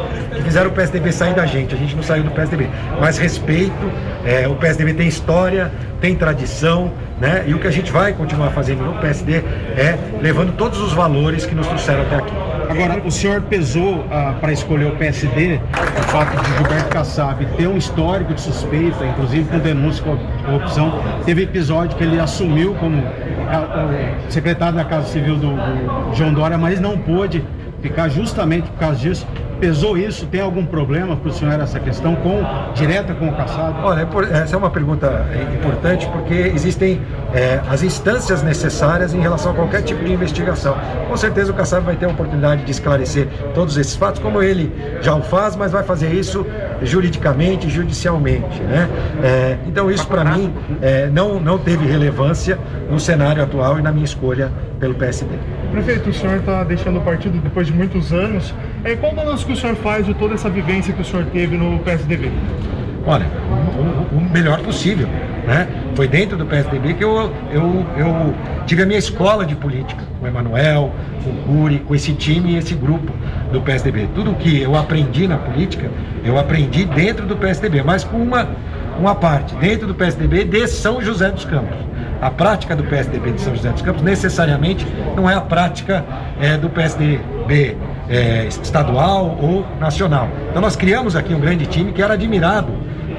fizeram o PSDB sair da gente. A gente não saiu do PSDB. Mas respeito, é, o PSDB tem história, tem tradição, né? E o que a gente vai continuar fazendo no PSD é levando todos os valores que nos trouxeram até aqui. Agora, o senhor pesou ah, para escolher o PSD o fato de Gilberto Kassab ter um histórico de suspeita, inclusive com denúncia de corrupção. Teve episódio que ele assumiu como ah, secretário da Casa Civil do, do João Dória, mas não pôde ficar justamente por causa disso. Pesou isso? Tem algum problema para o senhor essa questão com direta com o caçado? Olha, é essa é uma pergunta importante porque existem é, as instâncias necessárias em relação a qualquer tipo de investigação. Com certeza o caçado vai ter a oportunidade de esclarecer todos esses fatos, como ele já o faz, mas vai fazer isso juridicamente, judicialmente, né? É, então isso para mim é, não não teve relevância no cenário atual e na minha escolha pelo PSD. Prefeito, o senhor está deixando o partido depois de muitos anos. É, qual balanço que o senhor faz de toda essa vivência que o senhor teve no PSDB? Olha, o, melhor possível. Né? Foi dentro do PSDB que eu, eu, eu tive a minha escola de política, com o Emanuel, com o Curi, com esse time e esse grupo do PSDB. Tudo que eu aprendi na política, eu aprendi dentro do PSDB, mas com uma, uma parte, dentro do PSDB de São José dos Campos. A prática do PSDB de São José dos Campos necessariamente não é a prática é, do PSDB é, estadual ou nacional. Então nós criamos aqui um grande time que era admirado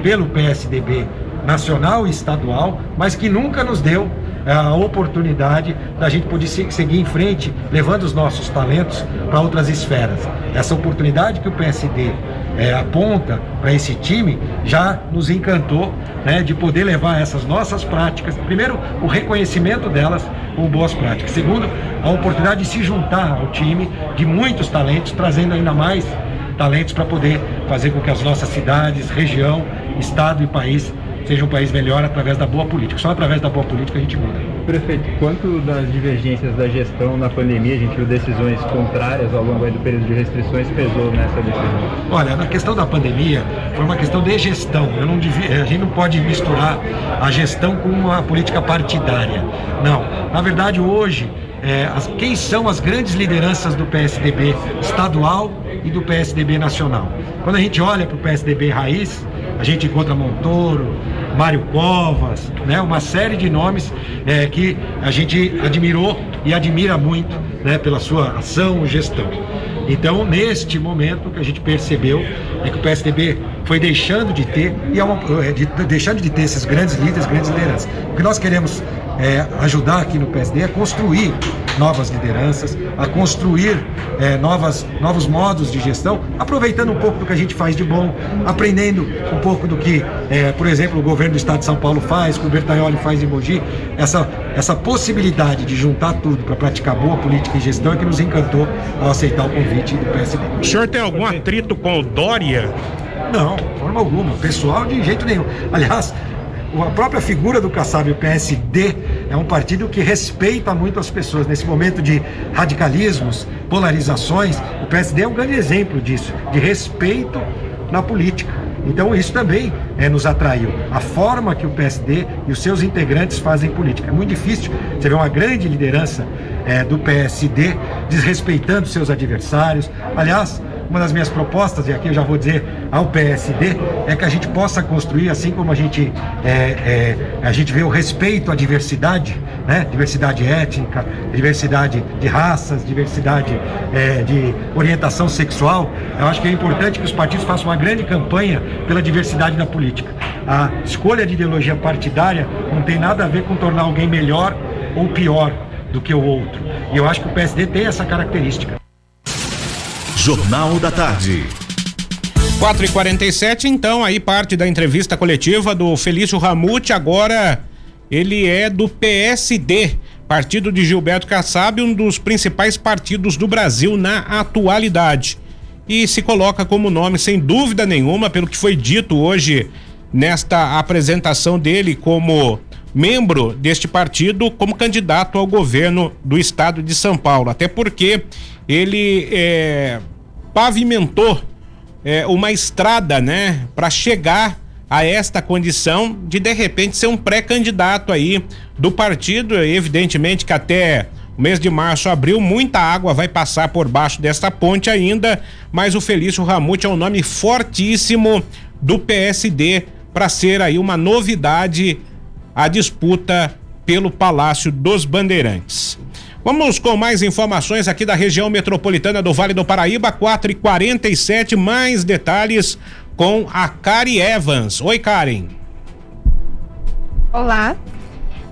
pelo PSDB nacional e estadual, mas que nunca nos deu é, a oportunidade da gente poder seguir em frente, levando os nossos talentos para outras esferas. Essa oportunidade que o PSD é, aponta para esse time já nos encantou né, de poder levar essas nossas práticas. Primeiro, o reconhecimento delas com boas práticas. Segundo, a oportunidade de se juntar ao time de muitos talentos, trazendo ainda mais talentos para poder fazer com que as nossas cidades, região, estado e país seja um país melhor através da boa política. Só através da boa política a gente muda. Prefeito, quanto das divergências da gestão na pandemia, a gente viu decisões contrárias ao longo do período de restrições, pesou nessa decisão? Olha, na questão da pandemia, foi uma questão de gestão. Eu não devia, a gente não pode misturar a gestão com uma política partidária. Não. Na verdade, hoje, é, as, quem são as grandes lideranças do PSDB estadual e do PSDB nacional? Quando a gente olha para o PSDB raiz, a gente encontra Montoro, Mário Covas, né? uma série de nomes é, que a gente admirou e admira muito né? pela sua ação e gestão. Então, neste momento, que a gente percebeu é que o PSDB foi deixando de ter e é uma, é, de, deixando de ter esses grandes líderes, grandes lideranças. O que nós queremos é, ajudar aqui no PSD a construir novas lideranças, a construir é, novas, novos modos de gestão, aproveitando um pouco do que a gente faz de bom, aprendendo um pouco do que, é, por exemplo, o governo do estado de São Paulo faz, que o Bertaioli faz em Mogi, essa, essa possibilidade de juntar tudo para praticar boa política e gestão é que nos encantou ao aceitar o convite do PSD. O senhor tem algum atrito com o Dória? Não, de forma alguma. Pessoal, de jeito nenhum. Aliás, a própria figura do Kassab, o PSD, é um partido que respeita muito as pessoas. Nesse momento de radicalismos, polarizações, o PSD é um grande exemplo disso, de respeito na política. Então isso também é, nos atraiu. A forma que o PSD e os seus integrantes fazem política. É muito difícil você ver uma grande liderança é, do PSD desrespeitando seus adversários. Aliás, uma das minhas propostas, e aqui eu já vou dizer ao PSD, é que a gente possa construir, assim como a gente, é, é, a gente vê o respeito à diversidade, né? diversidade étnica, diversidade de raças, diversidade é, de orientação sexual, eu acho que é importante que os partidos façam uma grande campanha pela diversidade na política. A escolha de ideologia partidária não tem nada a ver com tornar alguém melhor ou pior do que o outro. E eu acho que o PSD tem essa característica. Jornal da Tarde. 4 e 47 então, aí parte da entrevista coletiva do Felício Ramute. Agora ele é do PSD, partido de Gilberto Kassab, um dos principais partidos do Brasil na atualidade. E se coloca como nome, sem dúvida nenhuma, pelo que foi dito hoje nesta apresentação dele como membro deste partido, como candidato ao governo do estado de São Paulo. Até porque ele é pavimentou é, uma estrada, né, para chegar a esta condição de de repente ser um pré-candidato aí do partido, evidentemente que até o mês de março, abril, muita água vai passar por baixo desta ponte ainda, mas o Felício Ramute é um nome fortíssimo do PSD para ser aí uma novidade a disputa pelo Palácio dos Bandeirantes. Vamos com mais informações aqui da região metropolitana do Vale do Paraíba, 4 e 47 mais detalhes com a Kari Evans. Oi, Karen. Olá.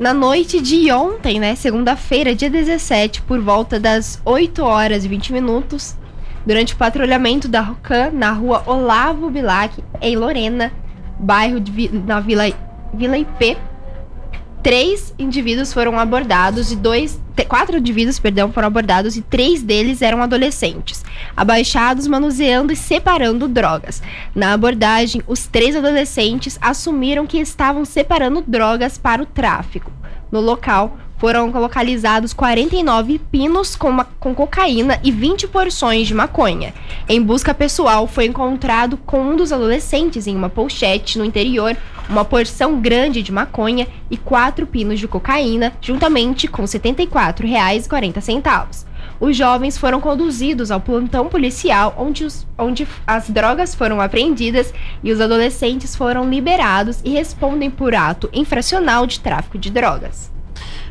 Na noite de ontem, né, segunda-feira, dia 17, por volta das 8 horas e 20 minutos, durante o patrulhamento da ROCAN na rua Olavo Bilac, em Lorena, bairro de, na Vila, Vila IP, três indivíduos foram abordados e dois, quatro indivíduos, perdão, foram abordados e três deles eram adolescentes, abaixados, manuseando e separando drogas. Na abordagem, os três adolescentes assumiram que estavam separando drogas para o tráfico. No local, foram localizados 49 pinos com, com cocaína e 20 porções de maconha. Em busca pessoal, foi encontrado com um dos adolescentes em uma pochete no interior uma porção grande de maconha e quatro pinos de cocaína, juntamente com R$ 74,40. Os jovens foram conduzidos ao plantão policial, onde, os, onde as drogas foram apreendidas e os adolescentes foram liberados e respondem por ato infracional de tráfico de drogas.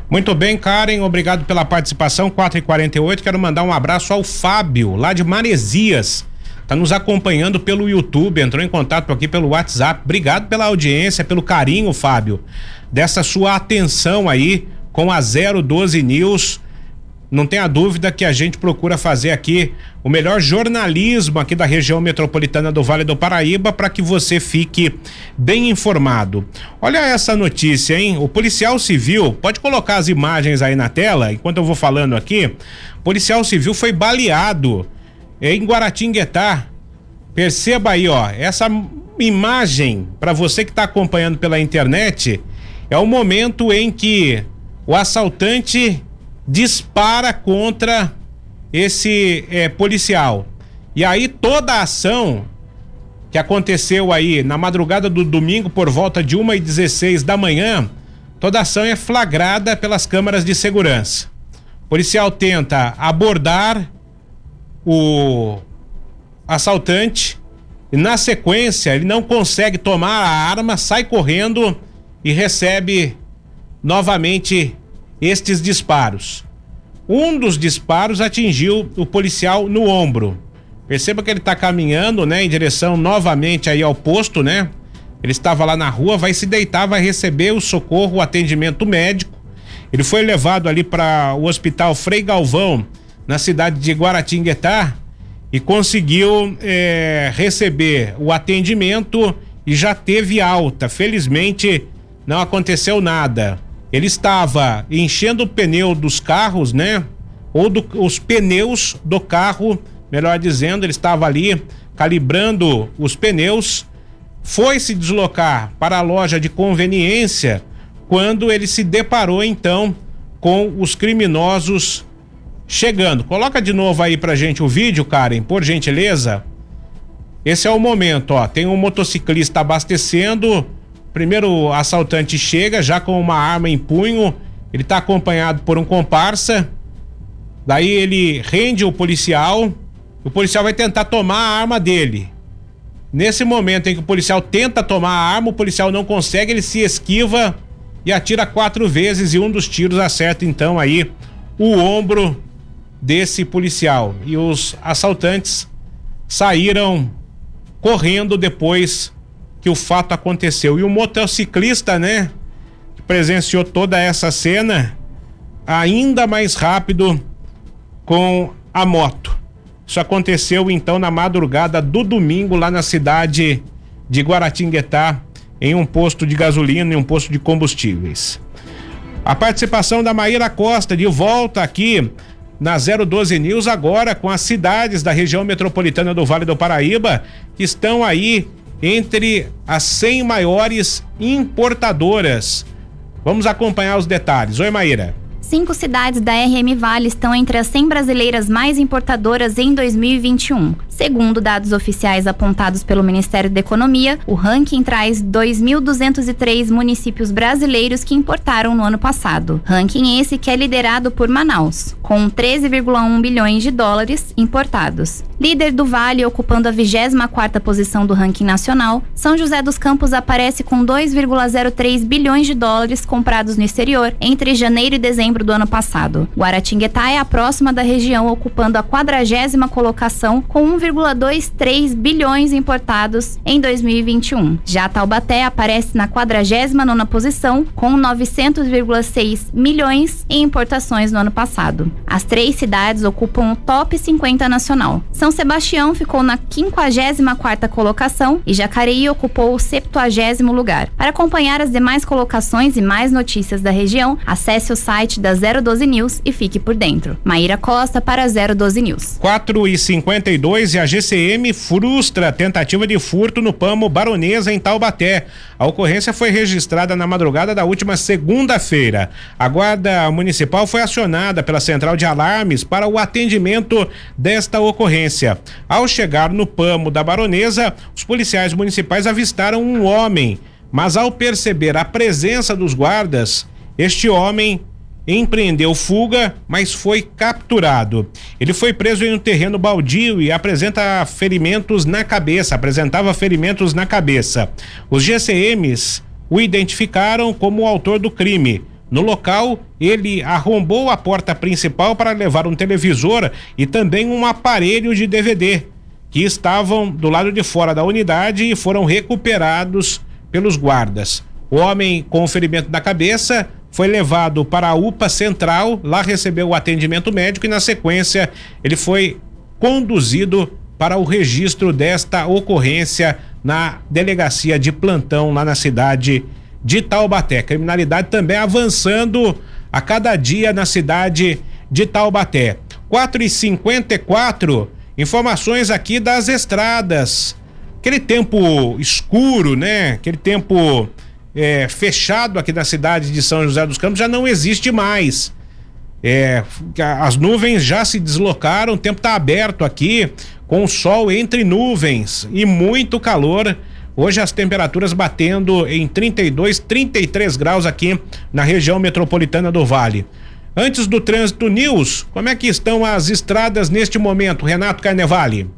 Muito bem, Karen, obrigado pela participação. 4 e 48 quero mandar um abraço ao Fábio, lá de Maresias. Tá nos acompanhando pelo YouTube, entrou em contato aqui pelo WhatsApp. Obrigado pela audiência, pelo carinho, Fábio, dessa sua atenção aí com a 012 News não tenha dúvida que a gente procura fazer aqui o melhor jornalismo aqui da região metropolitana do Vale do Paraíba para que você fique bem informado. Olha essa notícia, hein? O policial civil, pode colocar as imagens aí na tela enquanto eu vou falando aqui. O policial civil foi baleado em Guaratinguetá. Perceba aí, ó, essa imagem para você que está acompanhando pela internet é o momento em que o assaltante dispara contra esse é, policial. E aí toda a ação que aconteceu aí na madrugada do domingo por volta de 1 e 16 da manhã, toda a ação é flagrada pelas câmaras de segurança. O policial tenta abordar o assaltante e na sequência ele não consegue tomar a arma, sai correndo e recebe novamente estes disparos. Um dos disparos atingiu o policial no ombro Perceba que ele está caminhando, né, em direção novamente aí ao posto, né? Ele estava lá na rua, vai se deitar, vai receber o socorro, o atendimento médico. Ele foi levado ali para o Hospital Frei Galvão, na cidade de Guaratinguetá, e conseguiu é, receber o atendimento e já teve alta. Felizmente não aconteceu nada. Ele estava enchendo o pneu dos carros, né? Ou do, os pneus do carro, melhor dizendo, ele estava ali calibrando os pneus. Foi se deslocar para a loja de conveniência quando ele se deparou então com os criminosos chegando. Coloca de novo aí pra gente o vídeo, Karen, por gentileza. Esse é o momento, ó. Tem um motociclista abastecendo. Primeiro assaltante chega já com uma arma em punho. Ele tá acompanhado por um comparsa. Daí ele rende o policial. O policial vai tentar tomar a arma dele. Nesse momento em que o policial tenta tomar a arma, o policial não consegue, ele se esquiva e atira quatro vezes e um dos tiros acerta então aí o ombro desse policial. E os assaltantes saíram correndo depois que o fato aconteceu. E o motociclista, né, que presenciou toda essa cena, ainda mais rápido com a moto. Isso aconteceu então na madrugada do domingo lá na cidade de Guaratinguetá, em um posto de gasolina e um posto de combustíveis. A participação da Maíra Costa de volta aqui na 012 News agora com as cidades da região metropolitana do Vale do Paraíba que estão aí entre as 100 maiores importadoras. Vamos acompanhar os detalhes. Oi, Maíra. Cinco cidades da RM Vale estão entre as 100 brasileiras mais importadoras em 2021. Segundo dados oficiais apontados pelo Ministério da Economia, o ranking traz 2.203 municípios brasileiros que importaram no ano passado. Ranking esse que é liderado por Manaus, com 13,1 bilhões de dólares importados. Líder do Vale, ocupando a 24ª posição do ranking nacional, São José dos Campos aparece com 2,03 bilhões de dólares comprados no exterior entre janeiro e dezembro do ano passado. Guaratinguetá é a próxima da região, ocupando a quadragésima colocação com 1,23 bilhões importados em 2021. Já Taubaté aparece na 49 posição com 900,6 milhões em importações no ano passado. As três cidades ocupam o top 50 nacional. São Sebastião ficou na 54ª colocação e Jacareí ocupou o 70 lugar. Para acompanhar as demais colocações e mais notícias da região, acesse o site da 012 News e fique por dentro. Maíra Costa para 012 News. 4 e 52 a GCM frustra a tentativa de furto no Pamo Baronesa em Taubaté. A ocorrência foi registrada na madrugada da última segunda-feira. A Guarda Municipal foi acionada pela Central de Alarmes para o atendimento desta ocorrência. Ao chegar no Pamo da Baronesa, os policiais municipais avistaram um homem, mas ao perceber a presença dos guardas, este homem empreendeu fuga, mas foi capturado. Ele foi preso em um terreno baldio e apresenta ferimentos na cabeça, apresentava ferimentos na cabeça. Os GCMs o identificaram como o autor do crime. No local, ele arrombou a porta principal para levar um televisor e também um aparelho de DVD, que estavam do lado de fora da unidade e foram recuperados pelos guardas. O homem com ferimento na cabeça foi levado para a UPA Central, lá recebeu o atendimento médico e na sequência ele foi conduzido para o registro desta ocorrência na delegacia de plantão lá na cidade de Taubaté. Criminalidade também avançando a cada dia na cidade de Taubaté. 4 e 54 informações aqui das estradas. Aquele tempo escuro, né? Aquele tempo é, fechado aqui na cidade de São José dos Campos já não existe mais. É, as nuvens já se deslocaram, o tempo está aberto aqui, com sol entre nuvens e muito calor. Hoje as temperaturas batendo em 32, 33 graus aqui na região metropolitana do Vale. Antes do trânsito news, como é que estão as estradas neste momento, Renato Carnevale?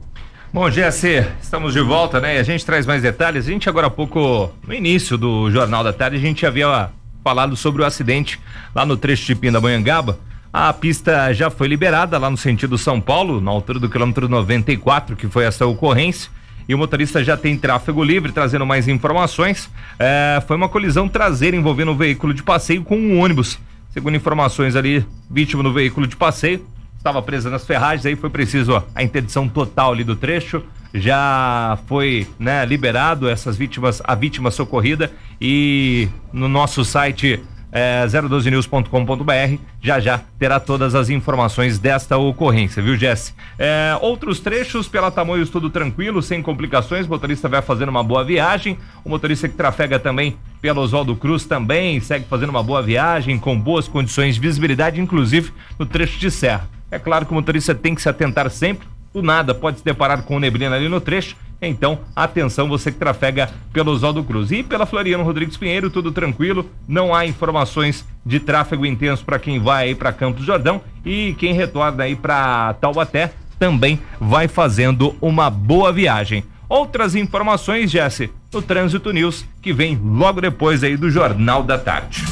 Bom, GC, estamos de volta, né? E a gente traz mais detalhes. A gente agora há pouco, no início do Jornal da Tarde, a gente havia falado sobre o acidente lá no trecho de Pindamonhangaba, A pista já foi liberada lá no sentido São Paulo, na altura do quilômetro 94, que foi essa ocorrência. E o motorista já tem tráfego livre, trazendo mais informações. É, foi uma colisão traseira envolvendo um veículo de passeio com um ônibus. Segundo informações ali, vítima no veículo de passeio estava presa nas ferragens, aí foi preciso a interdição total ali do trecho. Já foi né, liberado essas vítimas, a vítima socorrida e no nosso site é, 012news.com.br. Já já terá todas as informações desta ocorrência, viu, Jesse? É, outros trechos pela Tamoios tudo tranquilo, sem complicações. O motorista vai fazendo uma boa viagem. O motorista que trafega também pelo Oswaldo Cruz também segue fazendo uma boa viagem, com boas condições de visibilidade, inclusive no trecho de serra. É claro que o motorista tem que se atentar sempre. Do nada pode se deparar com neblina ali no trecho então, atenção, você que trafega pelo Oswaldo Cruz. E pela Floriano Rodrigues Pinheiro, tudo tranquilo, não há informações de tráfego intenso para quem vai aí para Campos Jordão e quem retorna aí para Taubaté também vai fazendo uma boa viagem. Outras informações, Jesse, no Trânsito News, que vem logo depois aí do Jornal da Tarde.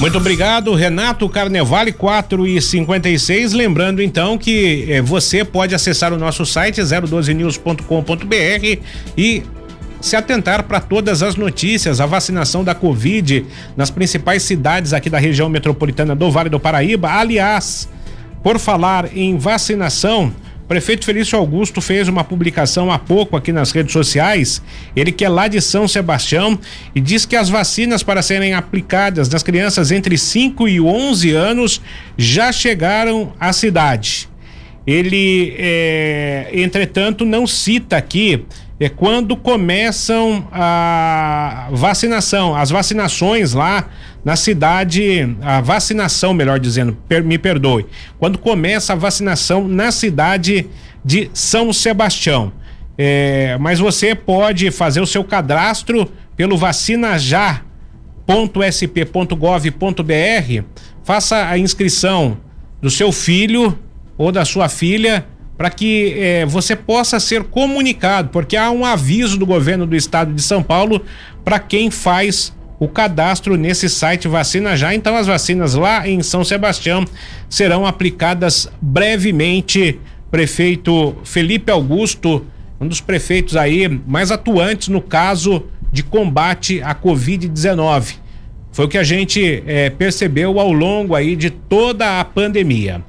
Muito obrigado, Renato Carnevale 4 e 56. Lembrando então que eh, você pode acessar o nosso site 012news.com.br e se atentar para todas as notícias, a vacinação da Covid nas principais cidades aqui da região metropolitana do Vale do Paraíba. Aliás, por falar em vacinação, prefeito Felício Augusto fez uma publicação há pouco aqui nas redes sociais. Ele que é lá de São Sebastião e diz que as vacinas para serem aplicadas nas crianças entre 5 e 11 anos já chegaram à cidade. Ele, é, entretanto, não cita aqui é quando começam a vacinação, as vacinações lá na cidade, a vacinação, melhor dizendo, per, me perdoe, quando começa a vacinação na cidade de São Sebastião. É, mas você pode fazer o seu cadastro pelo vacinajá.sp.gov.br, faça a inscrição do seu filho ou da sua filha para que eh, você possa ser comunicado, porque há um aviso do governo do estado de São Paulo para quem faz o cadastro nesse site Vacina Já. Então, as vacinas lá em São Sebastião serão aplicadas brevemente. Prefeito Felipe Augusto, um dos prefeitos aí mais atuantes no caso de combate à Covid-19. Foi o que a gente eh, percebeu ao longo aí de toda a pandemia.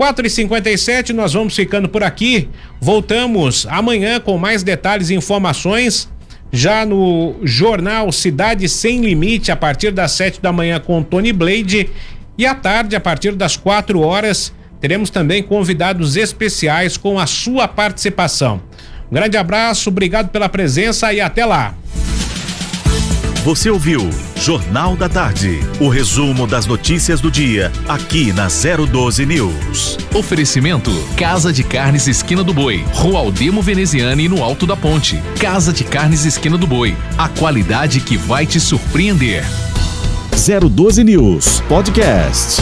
4 e 57 nós vamos ficando por aqui. Voltamos amanhã com mais detalhes e informações. Já no jornal Cidade Sem Limite, a partir das 7 da manhã com Tony Blade. E à tarde, a partir das 4 horas, teremos também convidados especiais com a sua participação. Um grande abraço, obrigado pela presença e até lá. Você ouviu Jornal da Tarde, o resumo das notícias do dia, aqui na 012 News. Oferecimento: Casa de Carnes Esquina do Boi, Rua Aldemo Veneziane no Alto da Ponte. Casa de Carnes Esquina do Boi, a qualidade que vai te surpreender. 012 News Podcast.